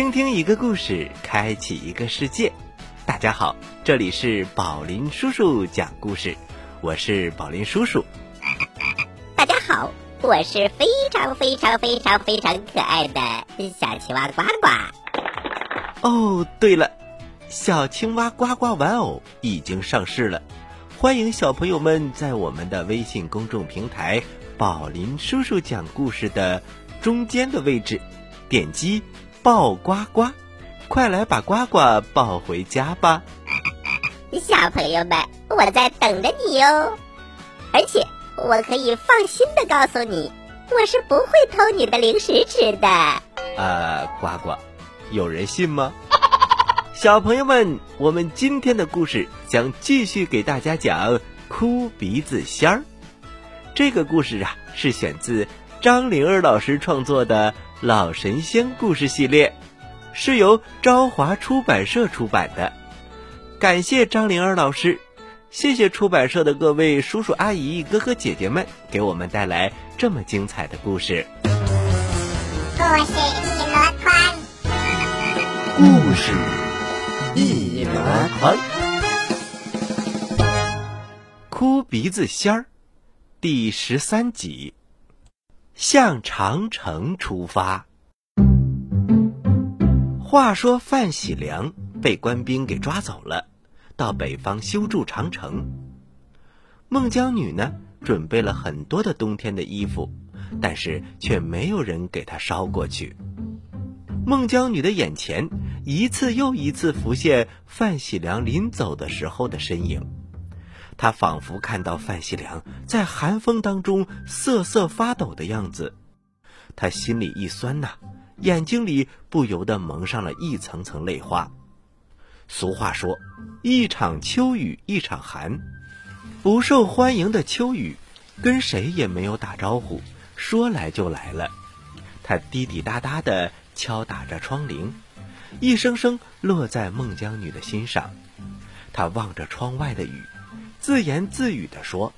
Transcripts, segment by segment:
倾听一个故事，开启一个世界。大家好，这里是宝林叔叔讲故事，我是宝林叔叔。大家好，我是非常非常非常非常可爱的小青蛙呱呱。哦，对了，小青蛙呱呱玩偶已经上市了，欢迎小朋友们在我们的微信公众平台“宝林叔叔讲故事”的中间的位置，点击抱呱呱，快来把呱呱抱回家吧！小朋友们，我在等着你哟，而且我可以放心的告诉你，我是不会偷你的零食吃的。呃，呱呱，有人信吗？小朋友们，我们今天的故事将继续给大家讲哭鼻子仙儿。这个故事啊，是选自张灵儿老师创作的《老神仙故事系列》，是由朝华出版社出版的。感谢张灵儿老师，谢谢出版社的各位叔叔阿姨、哥哥姐姐们，给我们带来这么精彩的故事。故事一箩筐，故事一箩筐，哭鼻子仙儿，第十三集，向长城出发。话说范喜良被官兵给抓走了，到北方修筑长城。孟姜女呢，准备了很多的冬天的衣服，但是却没有人给她捎过去。孟姜女的眼前一次又一次浮现范喜良临走的时候的身影，他仿佛看到范喜良在寒风当中瑟瑟发抖的样子，他心里一酸呐。眼睛里不由得蒙上了一层层泪花。俗话说：“一场秋雨一场寒。”不受欢迎的秋雨，跟谁也没有打招呼，说来就来了。他滴滴答答地敲打着窗棂，一声声落在孟姜女的心上。他望着窗外的雨，自言自语地说：“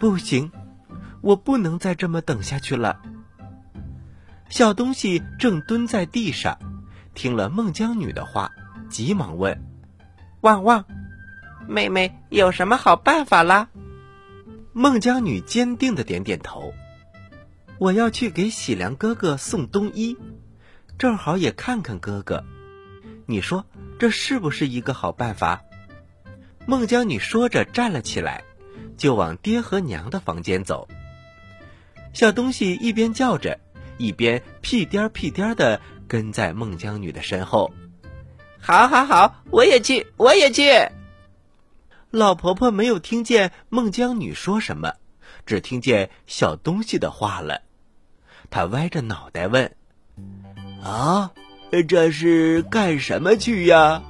不行，我不能再这么等下去了。”小东西正蹲在地上，听了孟姜女的话，急忙问：“旺旺，妹妹有什么好办法啦？”孟姜女坚定的点点头：“我要去给喜良哥哥送冬衣，正好也看看哥哥。你说这是不是一个好办法？”孟姜女说着站了起来，就往爹和娘的房间走。小东西一边叫着。一边屁颠儿屁颠儿的跟在孟姜女的身后，好，好，好，我也去，我也去。老婆婆没有听见孟姜女说什么，只听见小东西的话了。她歪着脑袋问：“啊，这是干什么去呀？”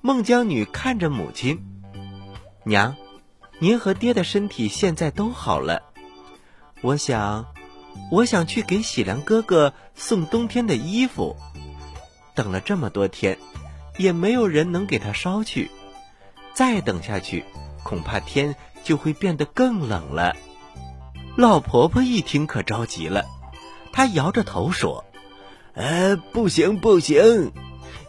孟姜女看着母亲：“娘，您和爹的身体现在都好了，我想。”我想去给喜良哥哥送冬天的衣服，等了这么多天，也没有人能给他捎去。再等下去，恐怕天就会变得更冷了。老婆婆一听可着急了，她摇着头说：“呃，不行不行，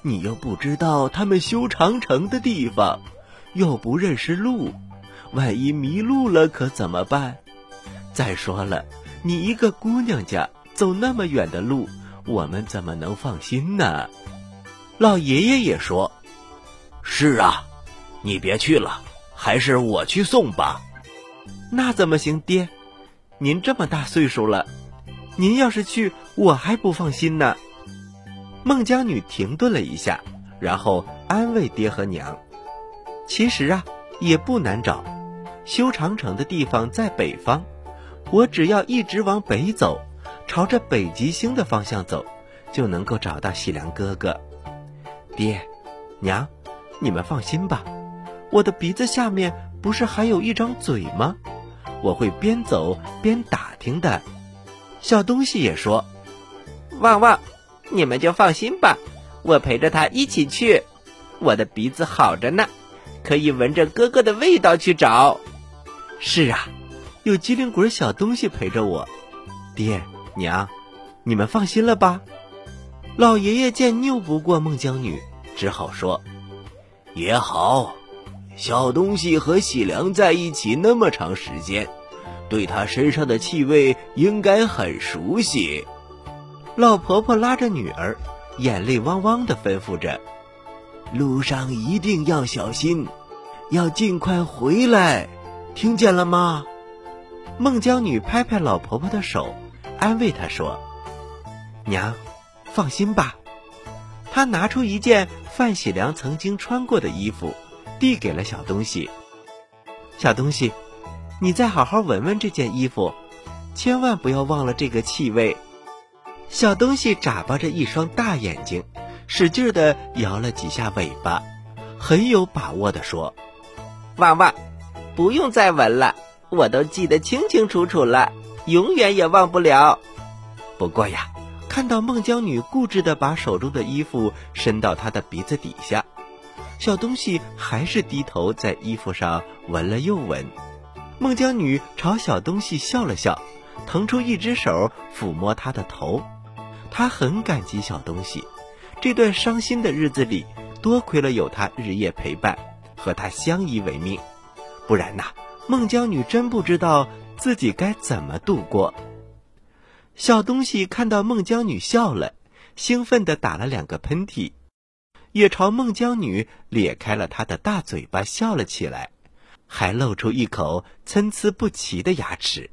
你又不知道他们修长城的地方，又不认识路，万一迷路了可怎么办？再说了。”你一个姑娘家走那么远的路，我们怎么能放心呢？老爷爷也说：“是啊，你别去了，还是我去送吧。”那怎么行，爹？您这么大岁数了，您要是去，我还不放心呢。孟姜女停顿了一下，然后安慰爹和娘：“其实啊，也不难找，修长城的地方在北方。”我只要一直往北走，朝着北极星的方向走，就能够找到喜良哥哥。爹，娘，你们放心吧，我的鼻子下面不是还有一张嘴吗？我会边走边打听的。小东西也说：“旺旺，你们就放心吧，我陪着他一起去。我的鼻子好着呢，可以闻着哥哥的味道去找。”是啊。有机灵鬼小东西陪着我，爹娘，你们放心了吧？老爷爷见拗不过孟姜女，只好说：“也好，小东西和喜良在一起那么长时间，对他身上的气味应该很熟悉。”老婆婆拉着女儿，眼泪汪汪的吩咐着：“路上一定要小心，要尽快回来，听见了吗？”孟姜女拍拍老婆婆的手，安慰她说：“娘。”放心吧，他拿出一件范喜良曾经穿过的衣服，递给了小东西。小东西，你再好好闻闻这件衣服，千万不要忘了这个气味。小东西眨巴着一双大眼睛，使劲的摇了几下尾巴，很有把握的说：“旺旺，不用再闻了，我都记得清清楚楚了，永远也忘不了。不过呀。”看到孟姜女固执地把手中的衣服伸到她的鼻子底下，小东西还是低头在衣服上闻了又闻。孟姜女朝小东西笑了笑，腾出一只手抚摸他的头。他很感激小东西，这段伤心的日子里，多亏了有他日夜陪伴，和他相依为命，不然呐，孟姜女真不知道自己该怎么度过。小东西看到孟姜女笑了，兴奋地打了两个喷嚏，也朝孟姜女咧开了他的大嘴巴笑了起来，还露出一口参差不齐的牙齿。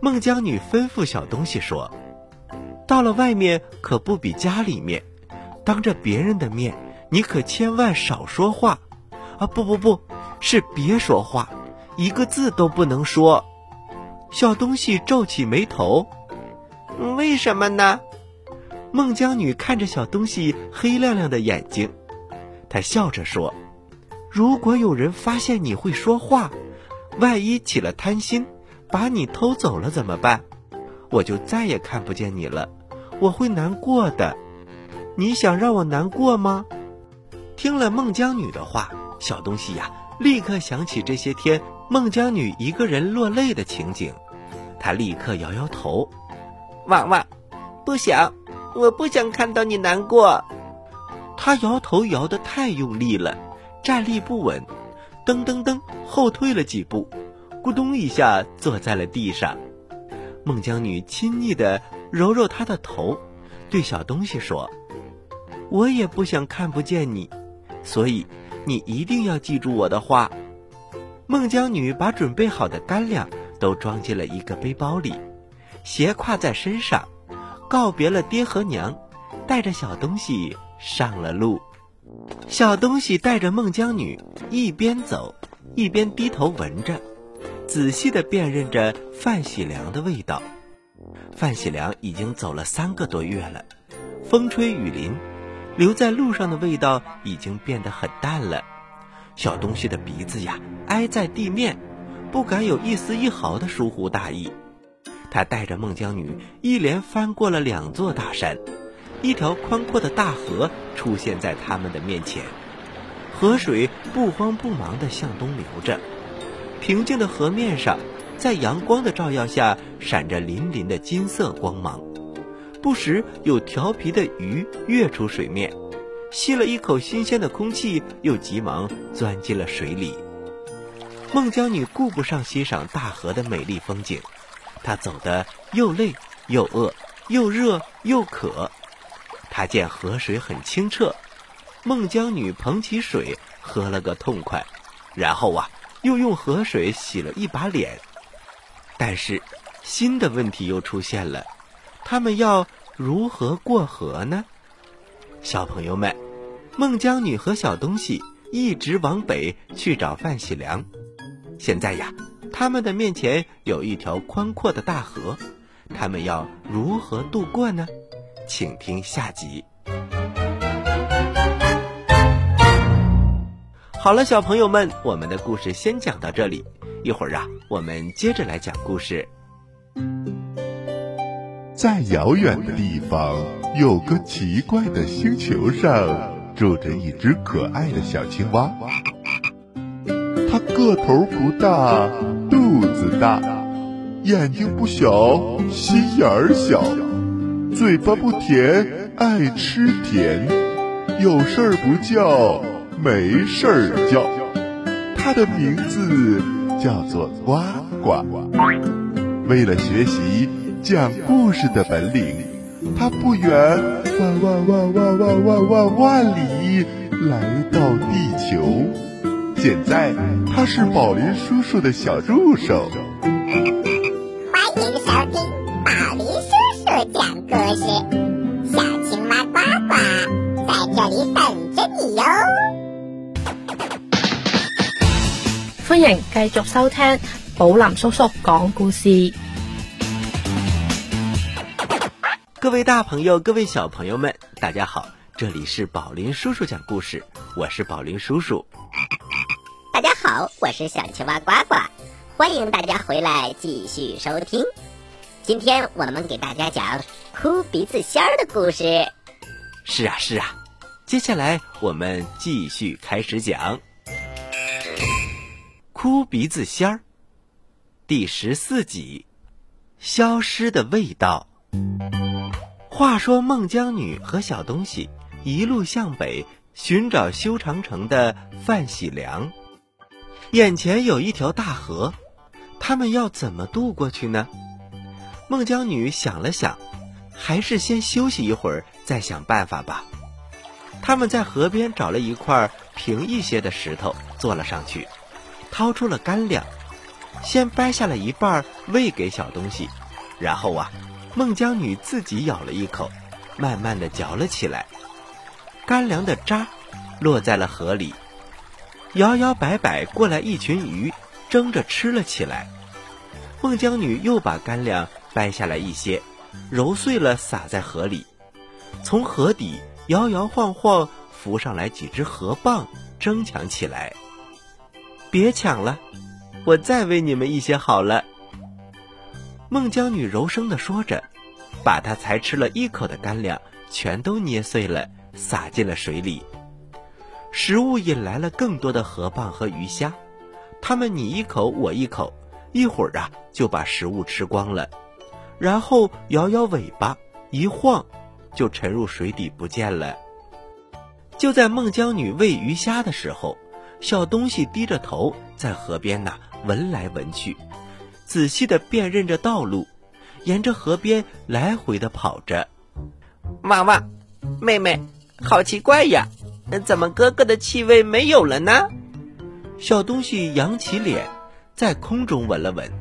孟姜女吩咐小东西说：“到了外面可不比家里面，当着别人的面，你可千万少说话。啊，不不不，是别说话，一个字都不能说。”小东西皱起眉头。为什么呢？孟姜女看着小东西黑亮亮的眼睛，她笑着说：“如果有人发现你会说话，万一起了贪心，把你偷走了怎么办？我就再也看不见你了，我会难过的。你想让我难过吗？”听了孟姜女的话，小东西呀，立刻想起这些天孟姜女一个人落泪的情景，他立刻摇摇头。旺旺，不想，我不想看到你难过。他摇头摇得太用力了，站立不稳，噔噔噔后退了几步，咕咚一下坐在了地上。孟姜女亲昵地揉揉他的头，对小东西说：“我也不想看不见你，所以你一定要记住我的话。”孟姜女把准备好的干粮都装进了一个背包里。斜挎在身上，告别了爹和娘，带着小东西上了路。小东西带着孟姜女一边走，一边低头闻着，仔细的辨认着范喜良的味道。范喜良已经走了三个多月了，风吹雨淋，留在路上的味道已经变得很淡了。小东西的鼻子呀挨在地面，不敢有一丝一毫的疏忽大意。他带着孟姜女一连翻过了两座大山，一条宽阔的大河出现在他们的面前。河水不慌不忙地向东流着，平静的河面上，在阳光的照耀下闪着粼粼的金色光芒。不时有调皮的鱼跃出水面，吸了一口新鲜的空气，又急忙钻进了水里。孟姜女顾不上欣赏大河的美丽风景。她走得又累又饿又热又渴，她见河水很清澈，孟姜女捧起水喝了个痛快，然后啊，又用河水洗了一把脸。但是新的问题又出现了，他们要如何过河呢？小朋友们，孟姜女和小东西一直往北去找范喜良，现在呀。他们的面前有一条宽阔的大河，他们要如何渡过呢？请听下集。好了，小朋友们，我们的故事先讲到这里，一会儿啊，我们接着来讲故事。在遥远的地方，有个奇怪的星球上，住着一只可爱的小青蛙。它个头不大。肚子大，眼睛不小，心眼儿小，嘴巴不甜，爱吃甜，有事儿不叫，没事儿叫。它的名字叫做呱呱。为了学习讲故事的本领，它不远万万万万万万万万里来到地球。现在，它是宝林叔叔的小助手。歡迎继续收听宝林叔叔讲故事。各位大朋友，各位小朋友们，大家好，这里是宝林叔叔讲故事，我是宝林叔叔。大家好，我是小青蛙呱呱，欢迎大家回来继续收听。今天我们给大家讲哭鼻子仙儿的故事。是啊，是啊，接下来我们继续开始讲《哭鼻子仙儿》第十四集《消失的味道》。话说孟姜女和小东西一路向北寻找修长城的范喜良，眼前有一条大河，他们要怎么渡过去呢？孟姜女想了想，还是先休息一会儿再想办法吧。他们在河边找了一块平一些的石头坐了上去，掏出了干粮，先掰下了一半喂给小东西，然后啊。孟姜女自己咬了一口，慢慢的嚼了起来。干粮的渣落在了河里，摇摇摆摆过来一群鱼，争着吃了起来。孟姜女又把干粮掰下来一些，揉碎了撒在河里。从河底摇摇晃晃浮上来几只河蚌，争抢起来。别抢了，我再喂你们一些好了。孟姜女柔声地说着，把她才吃了一口的干粮全都捏碎了，撒进了水里。食物引来了更多的河蚌和鱼虾，它们你一口我一口，一会儿啊就把食物吃光了，然后摇摇尾巴，一晃就沉入水底不见了。就在孟姜女喂鱼虾的时候，小东西低着头在河边呐闻来闻去。仔细的辨认着道路，沿着河边来回的跑着。娃娃，妹妹，好奇怪呀，怎么哥哥的气味没有了呢？小东西扬起脸，在空中闻了闻，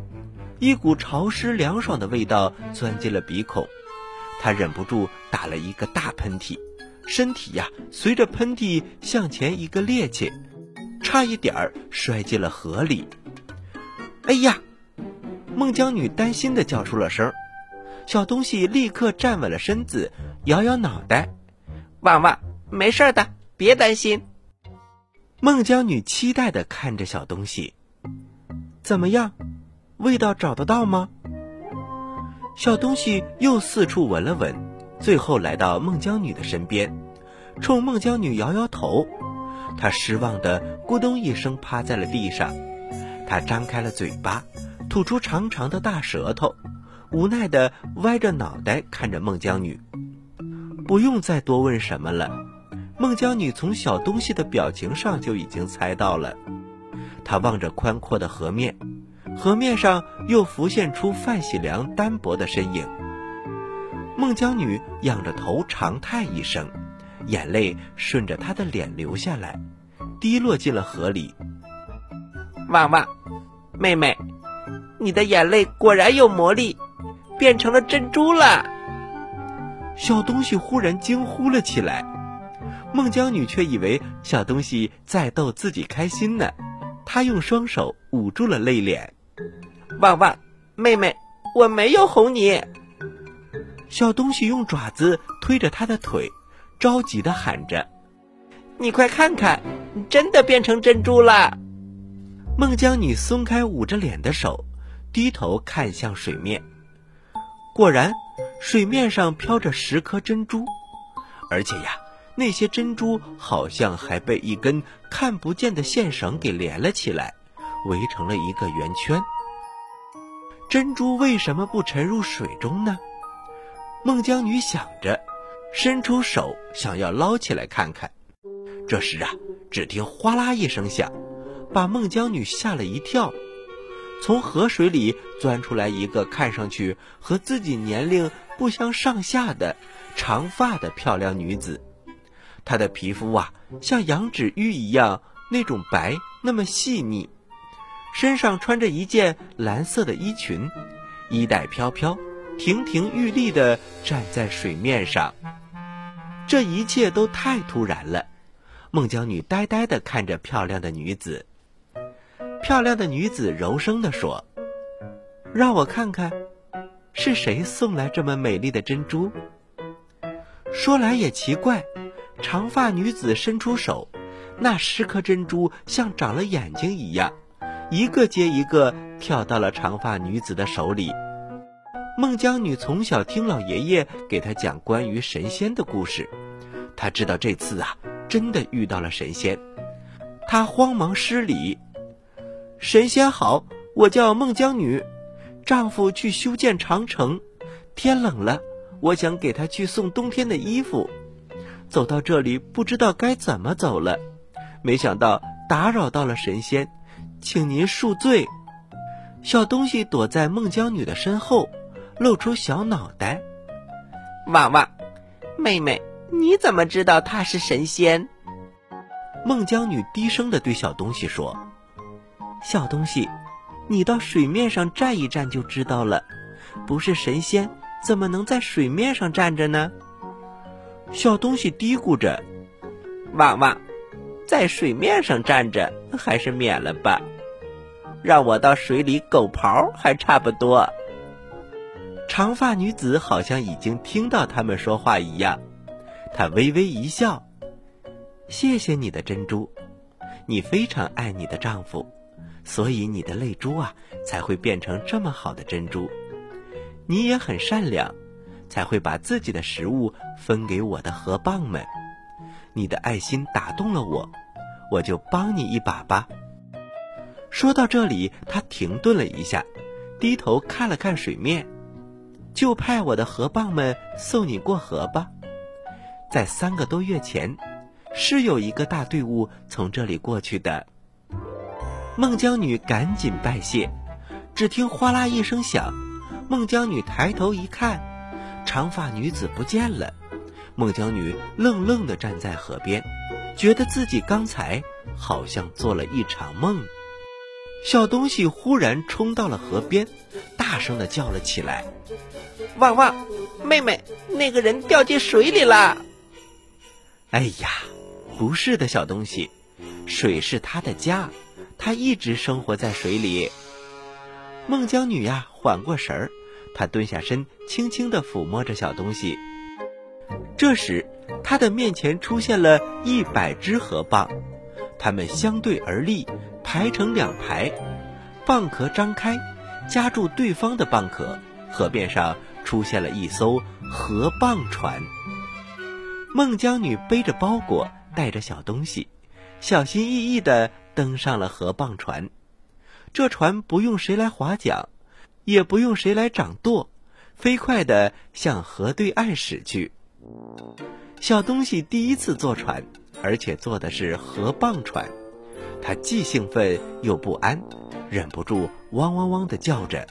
一股潮湿凉爽的味道钻进了鼻孔，他忍不住打了一个大喷嚏，身体呀随着喷嚏向前一个趔趄，差一点儿摔进了河里。哎呀！孟姜女担心的叫出了声，小东西立刻站稳了身子，摇摇脑袋：“旺旺，没事的，别担心。”孟姜女期待的看着小东西：“怎么样，味道找得到吗？”小东西又四处闻了闻，最后来到孟姜女的身边，冲孟姜女摇摇头，他失望的咕咚一声趴在了地上，他张开了嘴巴。吐出长长的大舌头，无奈的歪着脑袋看着孟姜女。不用再多问什么了，孟姜女从小东西的表情上就已经猜到了。她望着宽阔的河面，河面上又浮现出范喜良单薄的身影。孟姜女仰着头长叹一声，眼泪顺着她的脸流下来，滴落进了河里。旺旺，妹妹。你的眼泪果然有魔力，变成了珍珠了。小东西忽然惊呼了起来，孟姜女却以为小东西在逗自己开心呢，她用双手捂住了泪脸。旺旺，妹妹，我没有哄你。小东西用爪子推着她的腿，着急的喊着：“你快看看，真的变成珍珠了。”孟姜女松开捂着脸的手。低头看向水面，果然，水面上飘着十颗珍珠，而且呀，那些珍珠好像还被一根看不见的线绳给连了起来，围成了一个圆圈。珍珠为什么不沉入水中呢？孟姜女想着，伸出手想要捞起来看看。这时啊，只听哗啦一声响，把孟姜女吓了一跳。从河水里钻出来一个看上去和自己年龄不相上下的长发的漂亮女子。她的皮肤啊，像羊脂玉一样那种白，那么细腻。身上穿着一件蓝色的衣裙，衣带飘飘，亭亭玉立地站在水面上。这一切都太突然了。孟姜女呆呆地看着漂亮的女子。漂亮的女子柔声地说：“让我看看，是谁送来这么美丽的珍珠？”说来也奇怪，长发女子伸出手，那十颗珍珠像长了眼睛一样，一个接一个跳到了长发女子的手里。孟姜女从小听老爷爷给她讲关于神仙的故事，她知道这次啊，真的遇到了神仙，她慌忙施礼。神仙好，我叫孟姜女，丈夫去修建长城，天冷了，我想给他去送冬天的衣服。走到这里，不知道该怎么走了，没想到打扰到了神仙，请您恕罪。小东西躲在孟姜女的身后，露出小脑袋。旺旺，妹妹，你怎么知道他是神仙？孟姜女低声的对小东西说。小东西，你到水面上站一站就知道了。不是神仙，怎么能在水面上站着呢？小东西嘀咕着：“旺旺，在水面上站着还是免了吧，让我到水里狗刨还差不多。”长发女子好像已经听到他们说话一样，她微微一笑：“谢谢你的珍珠，你非常爱你的丈夫。”所以你的泪珠啊，才会变成这么好的珍珠。你也很善良，才会把自己的食物分给我的河蚌们。你的爱心打动了我，我就帮你一把吧。说到这里，他停顿了一下，低头看了看水面，就派我的河蚌们送你过河吧。在三个多月前，是有一个大队伍从这里过去的。孟姜女赶紧拜谢，只听哗啦一声响，孟姜女抬头一看，长发女子不见了。孟姜女愣愣地站在河边，觉得自己刚才好像做了一场梦。小东西忽然冲到了河边，大声地叫了起来：“旺旺，妹妹，那个人掉进水里了！”哎呀，不是的，小东西，水是他的家。他一直生活在水里。孟姜女呀，缓过神儿，她蹲下身，轻轻地抚摸着小东西。这时，她的面前出现了一百只河蚌，它们相对而立，排成两排，蚌壳张开，夹住对方的蚌壳。河面上出现了一艘河蚌船。孟姜女背着包裹，带着小东西，小心翼翼地。登上了河蚌船，这船不用谁来划桨，也不用谁来掌舵，飞快地向河对岸驶去。小东西第一次坐船，而且坐的是河蚌船，他既兴奋又不安，忍不住汪汪汪地叫着。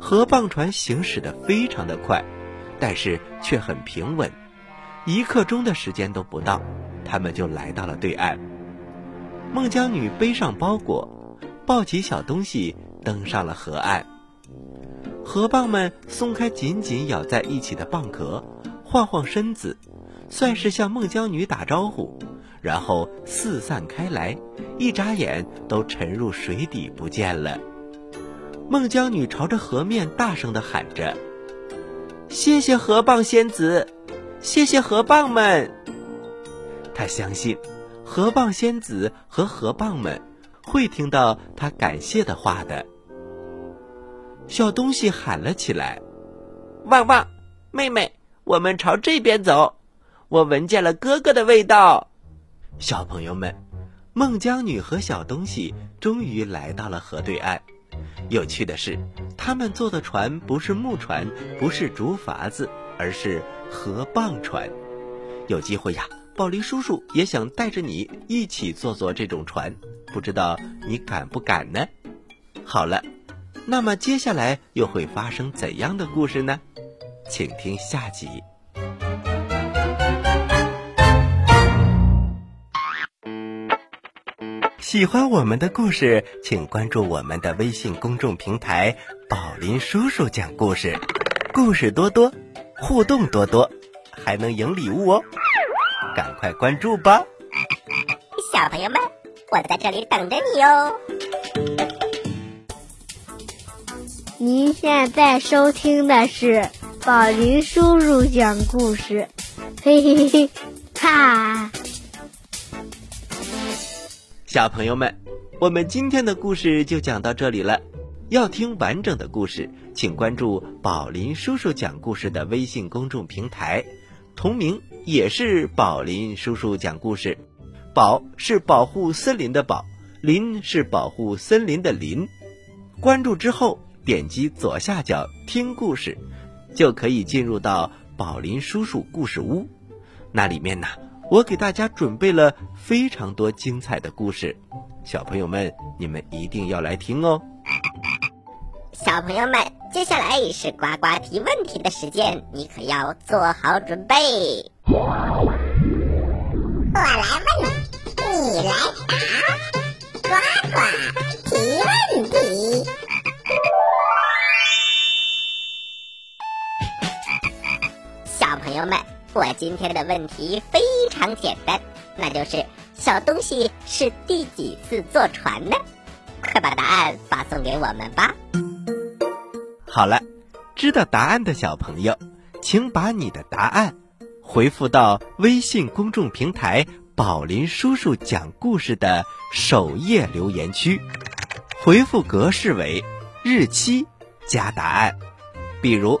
河蚌船行驶的非常的快，但是却很平稳，一刻钟的时间都不到，他们就来到了对岸。孟姜女背上包裹，抱起小东西，登上了河岸。河蚌们松开紧紧咬在一起的蚌壳，晃晃身子，算是向孟姜女打招呼，然后四散开来，一眨眼都沉入水底不见了。孟姜女朝着河面大声地喊着：“谢谢河蚌仙子，谢谢河蚌们。”她相信。河蚌仙子和河蚌们会听到他感谢的话的。小东西喊了起来：“旺旺，妹妹，我们朝这边走，我闻见了哥哥的味道。”小朋友们，孟姜女和小东西终于来到了河对岸。有趣的是，他们坐的船不是木船，不是竹筏子，而是河蚌船。有机会呀，宝林叔叔也想带着你一起坐坐这种船，不知道你敢不敢呢？好了，那么接下来又会发生怎样的故事呢？请听下集。喜欢我们的故事，请关注我们的微信公众平台“宝林叔叔讲故事”，故事多多，互动多多，还能赢礼物哦！赶快关注吧，小朋友们，我在这里等着你哦。您现在收听的是宝林叔叔讲故事，嘿嘿嘿，哈。小朋友们，我们今天的故事就讲到这里了。要听完整的故事，请关注宝林叔叔讲故事的微信公众平台，同名也是宝林叔叔讲故事。宝是保护森林的宝，林是保护森林的林。关注之后，点击左下角听故事，就可以进入到宝林叔叔故事屋。那里面呢？我给大家准备了非常多精彩的故事，小朋友们，你们一定要来听哦！小朋友们，接下来是呱呱提问题的时间，你可要做好准备。我来问，你来答，呱呱提问题。小朋友们。我今天的问题非常简单，那就是小东西是第几次坐船呢？快把答案发送给我们吧！好了，知道答案的小朋友，请把你的答案回复到微信公众平台“宝林叔叔讲故事”的首页留言区，回复格式为日期加答案，比如。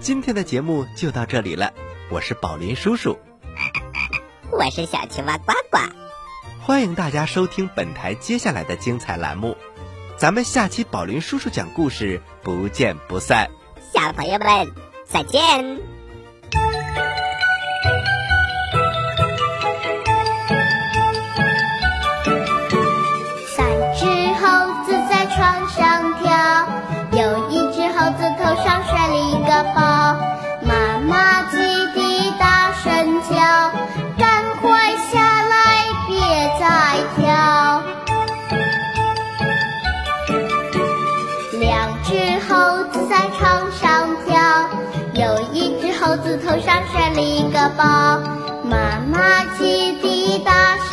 今天的节目就到这里了，我是宝林叔叔，我是小青蛙呱呱，欢迎大家收听本台接下来的精彩栏目，咱们下期宝林叔叔讲故事不见不散，小朋友们再见。上摔了一个包，妈妈气的大。